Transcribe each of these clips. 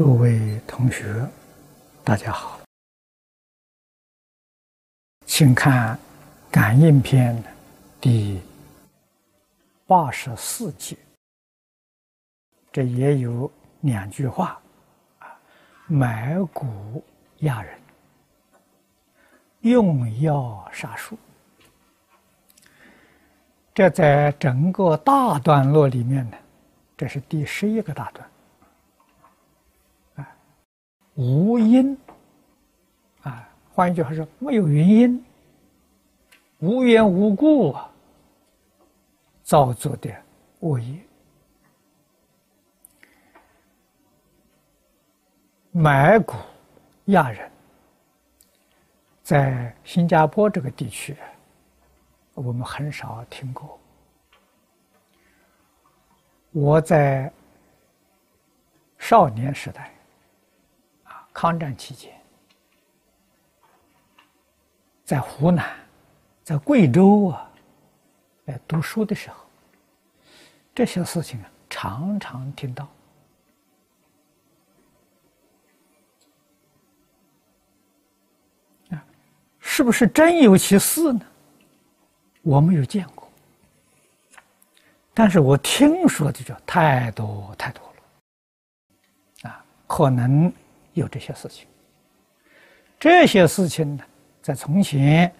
诸位同学，大家好，请看《感应篇》第八十四节，这也有两句话啊：买谷压人，用药杀树。这在整个大段落里面呢，这是第十一个大段。无因，啊，换一句话说，没有原因，无缘无故啊，造作的恶业，买骨亚人，在新加坡这个地区，我们很少听过。我在少年时代。抗战期间，在湖南，在贵州啊，在读书的时候，这些事情啊，常常听到。啊，是不是真有其事呢？我没有见过，但是我听说的就太多太多了。啊，可能。有这些事情，这些事情呢，在从前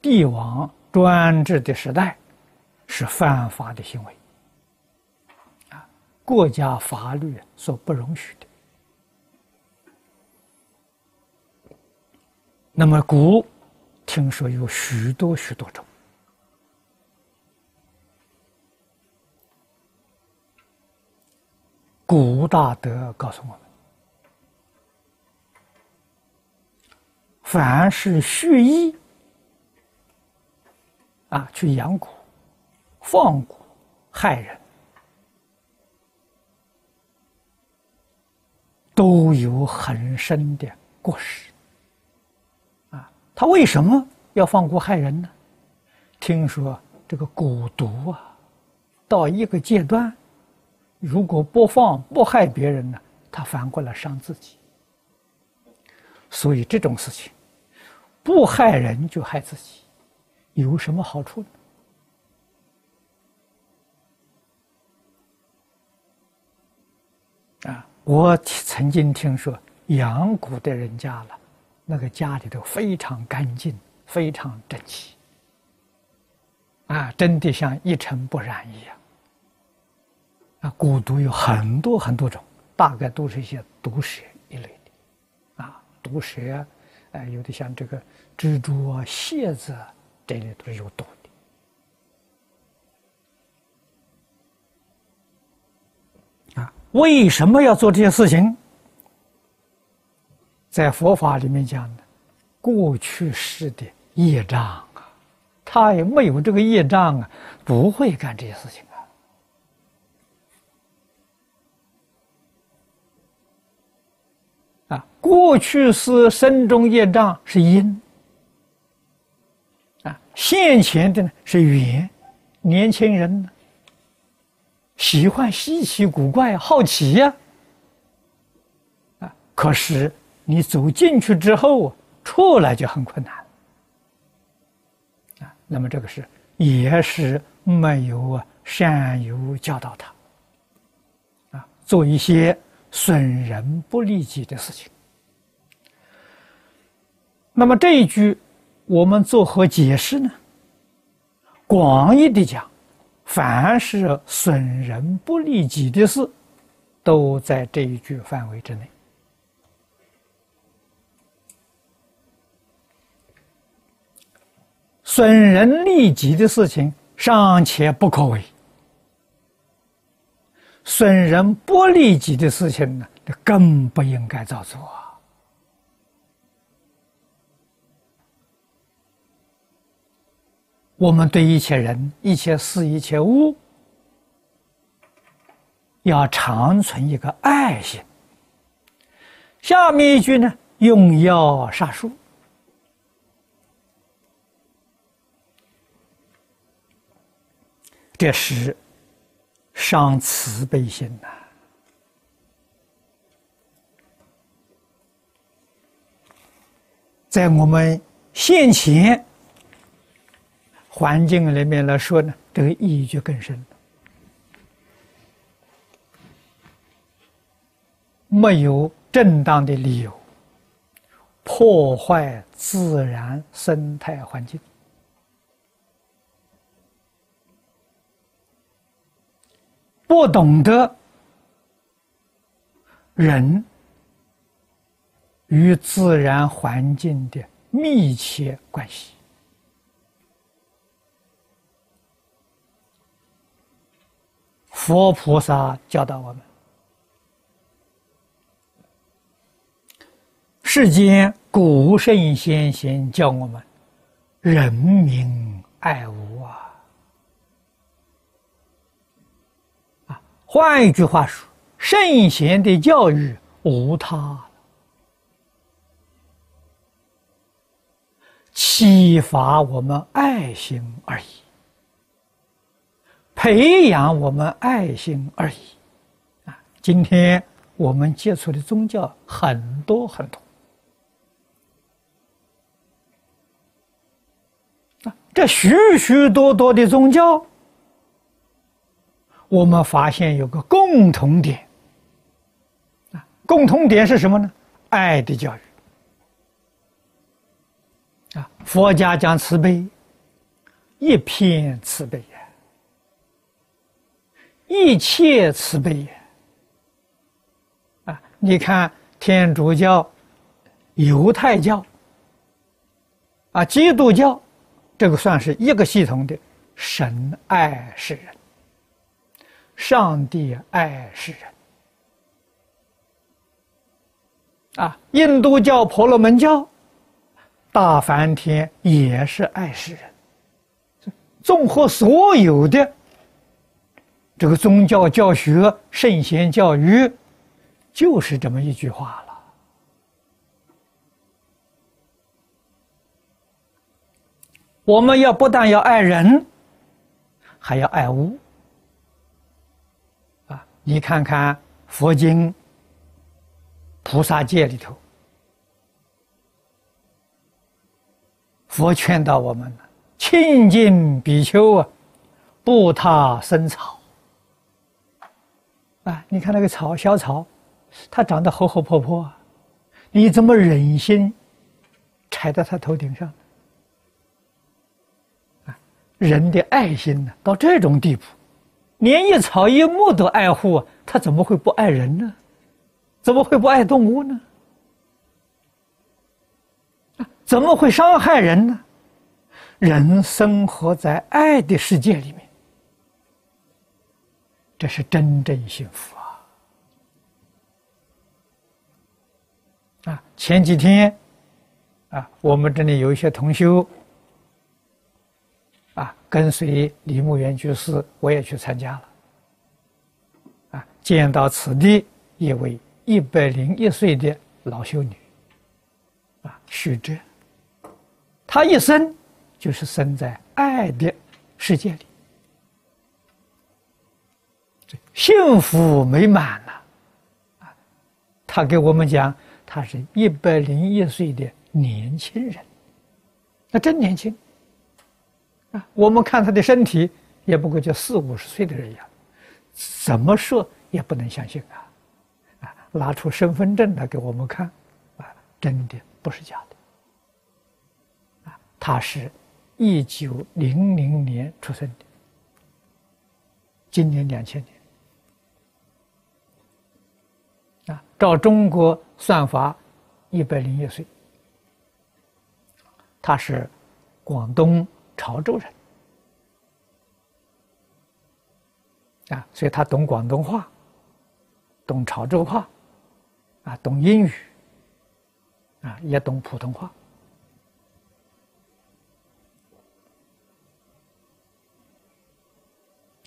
帝王专制的时代，是犯法的行为，啊，国家法律所不容许的。那么古听说有许多许多种，古大德告诉我们。凡是蓄意啊，去养蛊、放蛊、害人，都有很深的过失。啊，他为什么要放蛊害人呢？听说这个蛊毒啊，到一个阶段，如果不放不害别人呢，他反过来伤自己。所以这种事情。不害人就害自己，有什么好处呢？啊，我曾经听说养蛊的人家了，那个家里头非常干净，非常整齐，啊，真的像一尘不染一样。啊，蛊毒有很多很多种，大概都是一些毒蛇一类的，啊，毒蛇。哎，有的像这个蜘蛛啊、蝎子啊，这里都是有毒的。啊，为什么要做这些事情？在佛法里面讲的，过去世的业障啊，他也没有这个业障啊，不会干这些事情。啊，过去是身中业障是因，啊，现前的呢是缘。年轻人呢喜欢稀奇古怪、好奇呀，啊，可是你走进去之后，出来就很困难，啊，那么这个是也是没有啊善有教导他，啊，做一些。损人不利己的事情。那么这一句，我们作何解释呢？广义的讲，凡是损人不利己的事，都在这一句范围之内。损人利己的事情尚且不可为。损人不利己的事情呢，更不应该造作。我们对一切人、一切事、一切物，要长存一个爱心。下面一句呢，用药杀树，这是。伤慈悲心呐，在我们现前环境里面来说呢，这个意义就更深了。没有正当的理由，破坏自然生态环境。不懂得人与自然环境的密切关系。佛菩萨教导我们。世间古圣先贤教我们，人民爱物啊！换一句话说，圣贤的教育无他，启发我们爱心而已，培养我们爱心而已。啊，今天我们接触的宗教很多很多。这许许多多的宗教，我们发现有个共同点，啊，共同点是什么呢？爱的教育。啊，佛家讲慈悲，一片慈悲呀，一切慈悲呀。啊，你看天主教、犹太教，啊，基督教。这个算是一个系统的，神爱世人，上帝爱世人。啊，印度教、婆罗门教、大梵天也是爱世人，综合所有的这个宗教教学、圣贤教育，就是这么一句话了。我们要不但要爱人，还要爱物。你看看佛经、菩萨戒里头，佛劝导我们：清净比丘啊，不踏生草。啊，你看那个草，小草，它长得活活泼泼，你怎么忍心踩在它头顶上？人的爱心呢，到这种地步，连一草一木都爱护，他怎么会不爱人呢？怎么会不爱动物呢？怎么会伤害人呢？人生活在爱的世界里面，这是真正幸福啊！啊，前几天啊，我们这里有一些同修。啊，跟随李牧原居士，我也去参加了。啊，见到此地一位一百零一岁的老修女，啊，许哲，她一生就是生在爱的世界里，幸福美满了。啊，他给我们讲，他是一百零一岁的年轻人，那真年轻。我们看他的身体，也不过就四五十岁的人样，怎么说也不能相信啊！啊，拿出身份证来给我们看，啊，真的不是假的。啊，他是一九零零年出生的，今年两千年，啊，照中国算法，一百零一岁，他是广东。潮州人啊，所以他懂广东话，懂潮州话，啊，懂英语，啊，也懂普通话。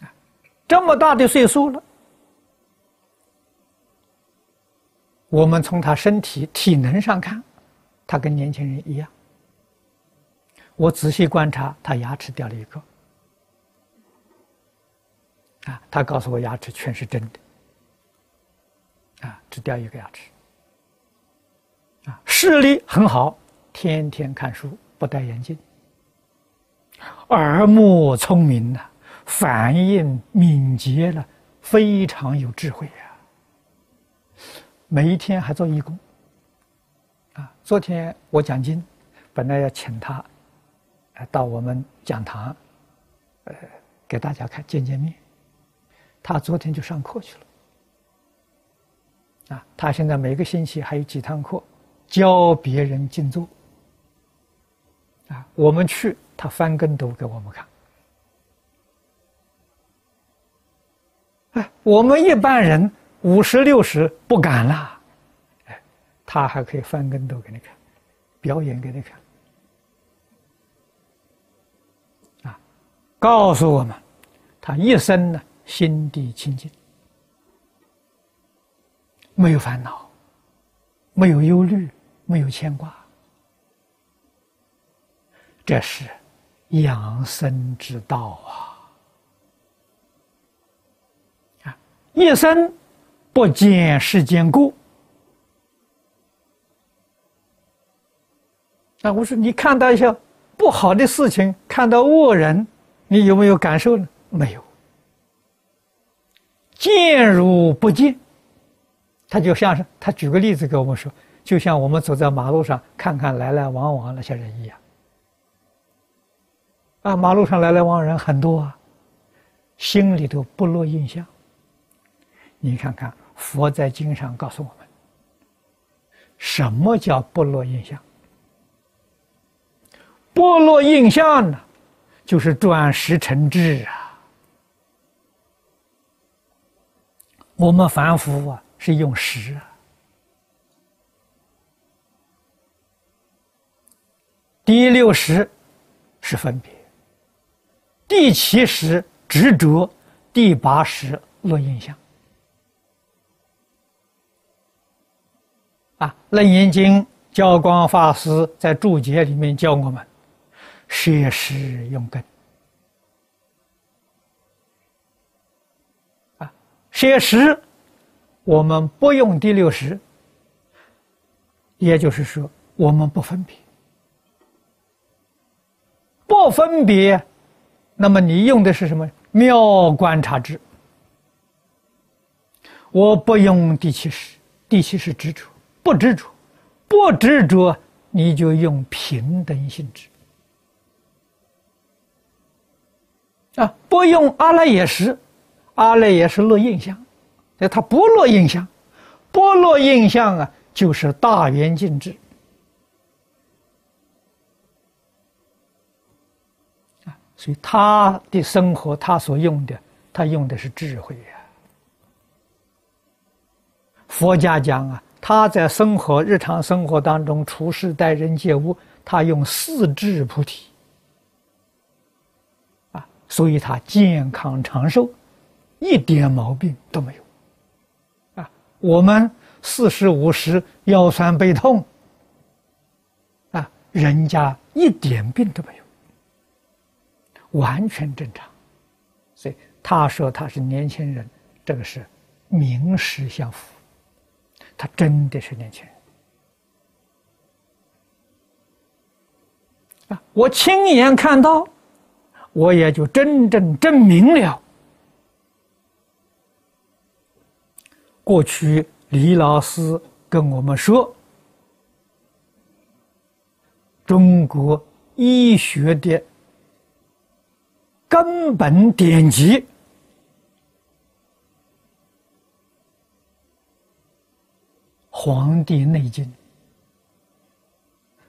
啊，这么大的岁数了，我们从他身体体能上看，他跟年轻人一样。我仔细观察，他牙齿掉了一个，啊，他告诉我牙齿全是真的，啊，只掉一个牙齿，啊，视力很好，天天看书，不戴眼镜，耳目聪明呐，反应敏捷了，非常有智慧呀。每一天还做义工。啊，昨天我讲经，本来要请他，到我们讲堂，呃，给大家看见见面。他昨天就上课去了。啊，他现在每个星期还有几堂课，教别人静坐。啊，我们去，他翻跟斗给我们看。哎，我们一般人五十六十不敢啦，哎，他还可以翻跟斗给你看，表演给你看。告诉我们，他一生呢心地清净。没有烦恼，没有忧虑，没有牵挂，这是养生之道啊！啊，一生不见世间过。啊，我说你看到一些不好的事情，看到恶人，你有没有感受呢？没有，见如不见。他就像是他举个例子给我们说，就像我们走在马路上看看来来往往那些人一样，啊，马路上来来往人很多啊，心里头不落印象。你看看佛在经上告诉我们，什么叫不落印象？不落印象呢，就是转识成智啊。我们凡夫啊。是用识啊，第六识是分别，第七识执着，第八识论印象。啊，《楞严经》教光法师在注解里面教我们：学识用根。啊，舍识。我们不用第六识，也就是说，我们不分别，不分别，那么你用的是什么妙观察智？我不用第七识，第七识执着，不执着，不执着，你就用平等性质啊，不用阿赖耶识，阿赖耶识落印象。那它不落印象，不落印象啊，就是大圆镜智啊。所以他的生活，他所用的，他用的是智慧呀。佛家讲啊，他在生活日常生活当中处事待人接物，他用四智菩提，所以他健康长寿，一点毛病都没有。啊我们四十五十腰酸背痛，啊，人家一点病都没有，完全正常。所以他说他是年轻人，这个是名实相符，他真的是年轻人。啊，我亲眼看到，我也就真正证明了。过去李老师跟我们说，中国医学的根本典籍《黄帝内经》《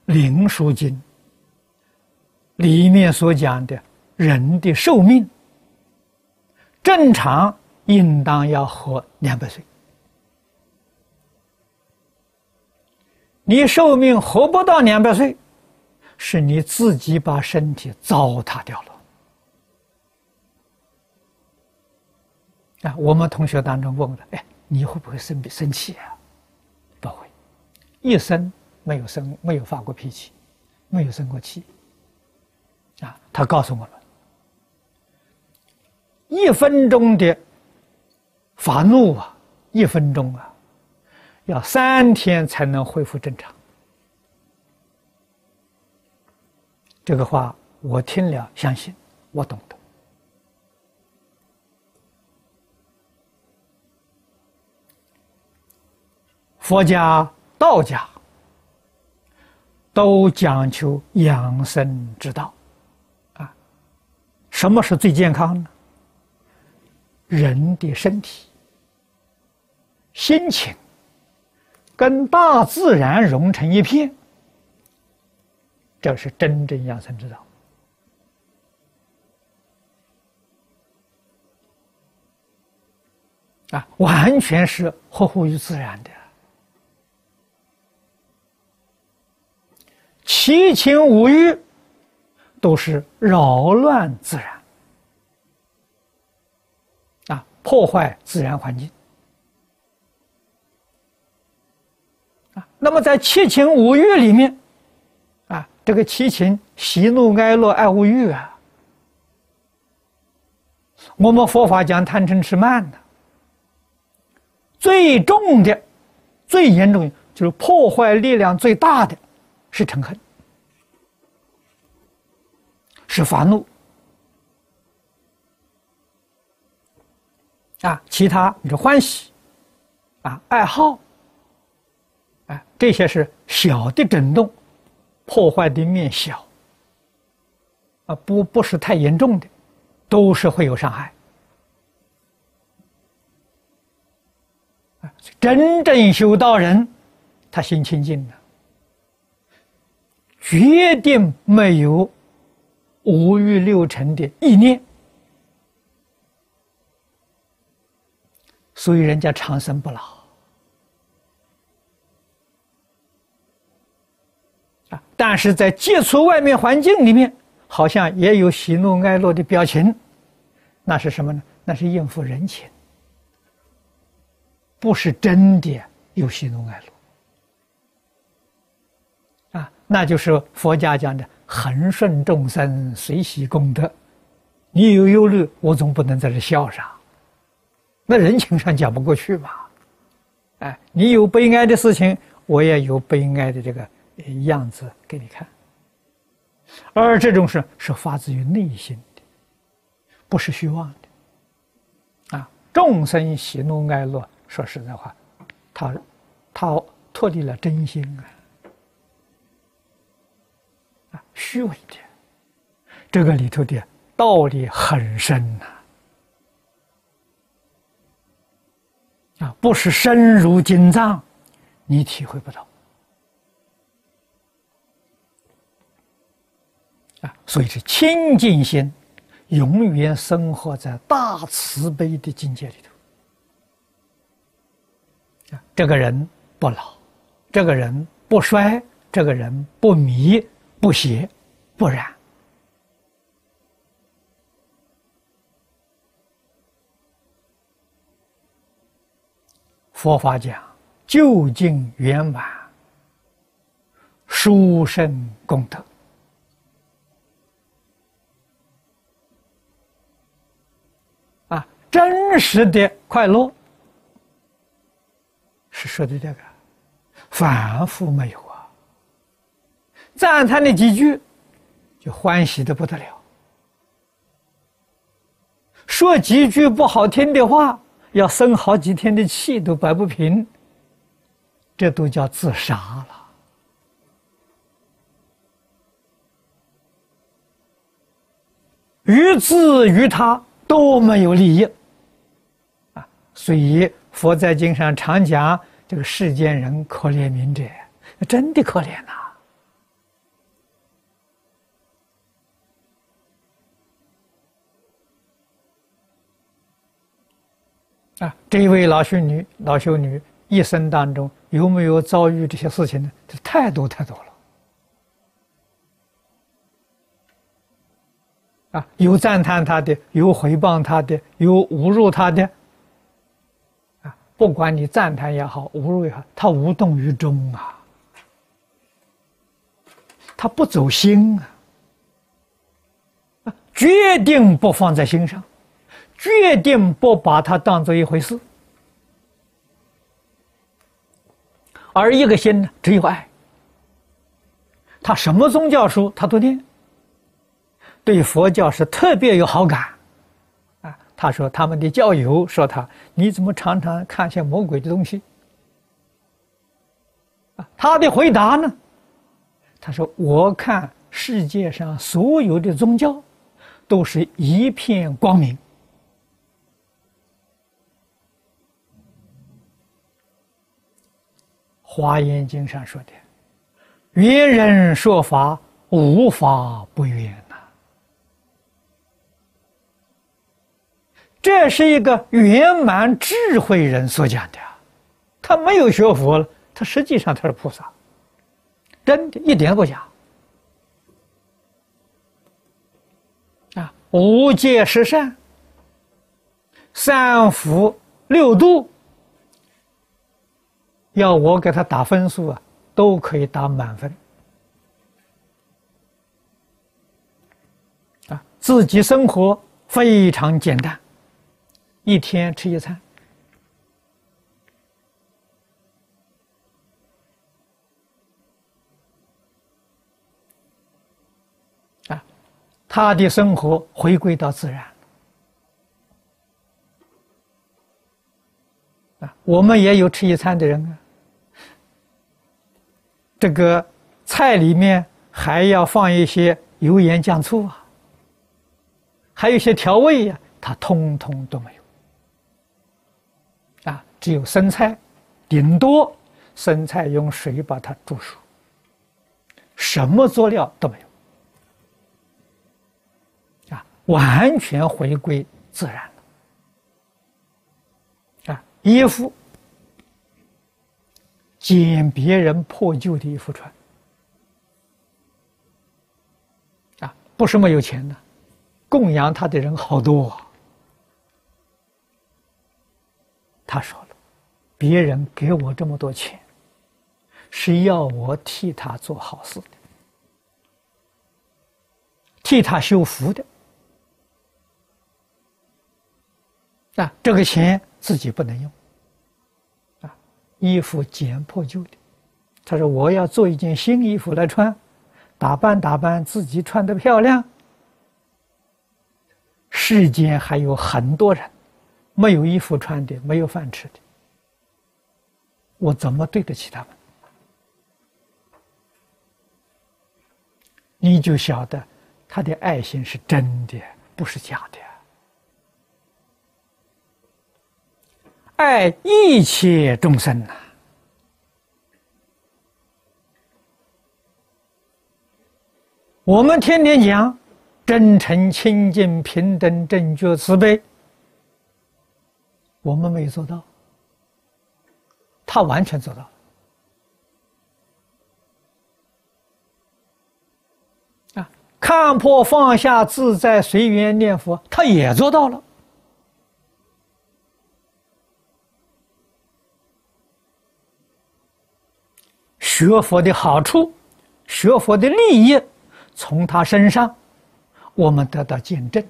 灵枢经》里面所讲的人的寿命，正常应当要活两百岁。你寿命活不到两百岁，是你自己把身体糟蹋掉了。啊，我们同学当中问的，哎，你会不会生生气啊？不会，一生没有生，没有发过脾气，没有生过气。啊，他告诉我们，一分钟的发怒啊，一分钟啊。要三天才能恢复正常，这个话我听了，相信我懂得。佛家、道家都讲求养生之道，啊，什么是最健康呢？人的身体、心情跟大自然融成一片，这是真正养生之道。啊，完全是合乎于自然的。七情五欲都是扰乱自然，破坏自然环境，啊，那么在七情五欲里面，啊，这个七情喜怒哀乐爱恶欲啊，我们佛法讲贪嗔痴慢的，最重的、最严重就是破坏力量最大的。是嗔恨，是发怒啊！其他你说欢喜啊、爱好啊，这些是小的震动，破坏的面小啊，不不是太严重的，都是会有伤害啊真正修道人，他心清净的。决定没有五欲六尘的意念，所以人家长生不老啊！但是在接触外面环境里面，好像也有喜怒哀乐的表情，那是什么呢？那是应付人情，不是真的有喜怒哀乐啊。那就是佛家讲的恒顺众生，随喜功德。你有忧虑，我总不能在这笑啥？那人情上讲不过去嘛。哎，你有悲哀的事情，我也有悲哀的这个样子给你看。而这种事是发自于内心的，不是虚妄的。啊，众生喜怒哀乐，说实在话，他他脱离了真心啊。虚伪的，这个里头的道理很深呐，啊不是深入经藏，你体会不到，啊，所以是清净心，永远生活在大慈悲的境界里头，啊，这个人不老，这个人不衰，这个人不迷。不邪，不染。佛法讲究竟圆满，殊胜功德啊！真实的快乐是说的这个，反复没有啊。赞叹的几句，就欢喜的不得了；说几句不好听的话，要生好几天的气都摆不平。这都叫自杀了。于自于他都没有利益啊！所以佛在经上常讲，这个世间人可怜悯者，真的可怜呐。啊这一位老修女，老修女一生当中有没有遭遇这些事情呢？这太多太多了。啊，有赞叹他的，有回谤他的，有侮辱他的。啊，不管你赞叹也好，侮辱也好，他无动于衷啊，他不走心啊，啊，决定不放在心上。决定不把它当做一回事，而一个心呢，只有爱。他什么宗教书他都念，对佛教是特别有好感，啊，他说他们的教友说他，你怎么常常看些魔鬼的东西？啊，他的回答呢？他说我看世界上所有的宗教，都是一片光明。华严经上说的：“圆人说法，无法不圆呐。”这是一个圆满智慧人所讲的，他没有学佛了，他实际上他是菩萨，真的一点不假。啊，五戒十善，三福六度。要我给他打分数啊，都可以打满分。啊，自己生活非常简单，一天吃一餐。啊，他的生活回归到自然。啊，我们也有吃一餐的人啊。这个菜里面还要放一些油盐酱醋啊，还有一些调味呀，它通通都没有。啊，只有生菜，顶多生菜用水把它煮熟，什么佐料都没有。啊，完全回归自然了。啊，衣服。捡别人破旧的衣服穿，啊，不是没有钱的，供养他的人好多。他说了，别人给我这么多钱，是要我替他做好事的，替他修福的。啊，这个钱自己不能用。衣服捡破旧的，他说：“我要做一件新衣服来穿，打扮打扮自己，穿的漂亮。世间还有很多人没有衣服穿的，没有饭吃的，我怎么对得起他们？你就晓得他的爱心是真的，不是假的。”爱一切众生呐！我们天天讲真诚、清净、平等、正觉、慈悲，我们没做到，他完全做到啊！看破放下、自在随缘念佛，他也做到了。学佛的好处，学佛的利益，从他身上，我们得到见证，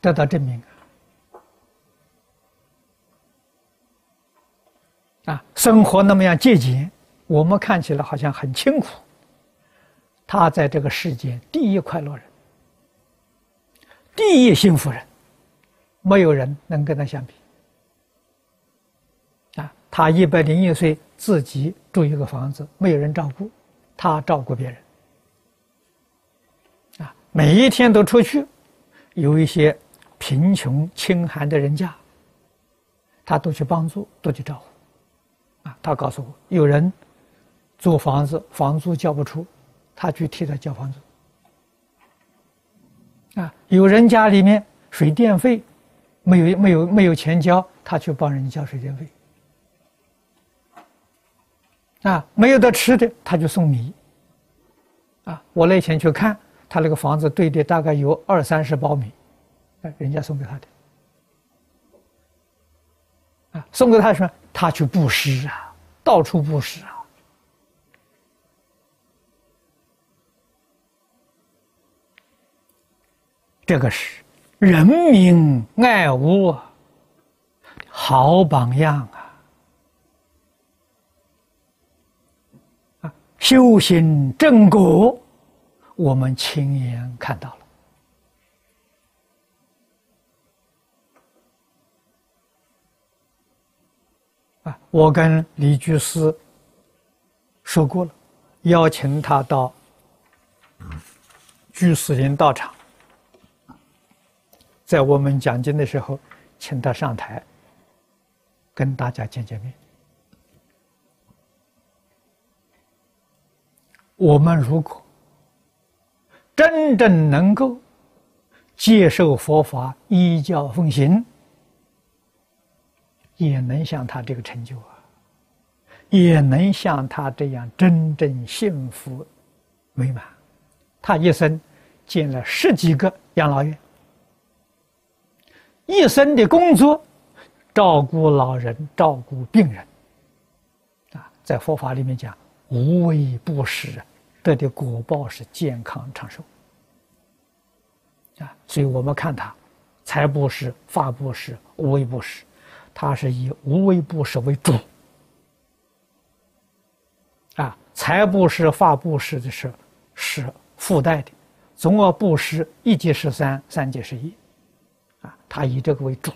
得到证明啊！生活那么样节俭，我们看起来好像很清苦，他在这个世间第一快乐人，第一幸福人，没有人能跟他相比。他一百零一岁。自己住一个房子，没有人照顾，他照顾别人。啊，每一天都出去，有一些贫穷清寒的人家，他都去帮助，都去照顾。啊，他告诉我，有人租房子，房租交不出，他去替他交房租。啊，有人家里面水电费没有没有没有钱交，他去帮人交水电费。啊，没有得吃的，他就送米。啊，我那天去看他那个房子堆的大概有二三十包米，哎，人家送给他的。啊，送给他说他去布施啊，到处布施啊。这个是人民爱物，好榜样啊。修行正果，我们亲眼看到了。啊，我跟李居士说过了，邀请他到居士林道场，在我们讲经的时候，请他上台，跟大家见见面。我们如果真正能够接受佛法，依教奉行。也能像他这个成就啊，也能像他这样真正幸福美满。他一生建了十几个养老院，一生的工作照顾老人、照顾病人。啊，在佛法里面讲，无为不施，得的果报是健康长寿。啊，所以我们看他，财布施、法布施、无为布施。他是以无为布施为主，啊，财布施、法布施的是是附带的，总而布施一即十三，三即十一，啊，他以这个为主，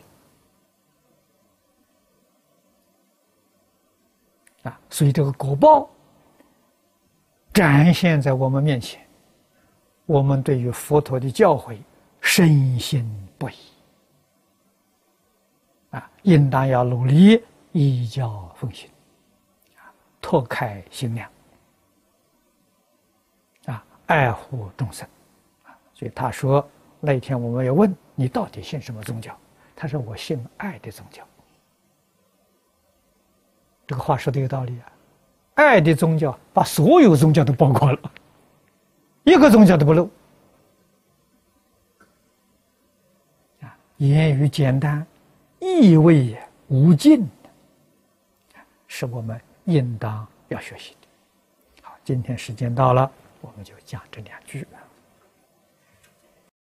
啊，所以这个果报展现在我们面前，我们对于佛陀的教诲深信不疑。啊，应当要努力依教奉行，啊，拓开心量，啊，爱护众生，啊，所以他说那一天我们要问你到底信什么宗教？他说我信爱的宗教。这个话说的有道理啊，爱的宗教把所有宗教都包括了，一个宗教都不漏，啊，言语简单。意味无尽，是我们应当要学习的。好，今天时间到了，我们就讲这两句。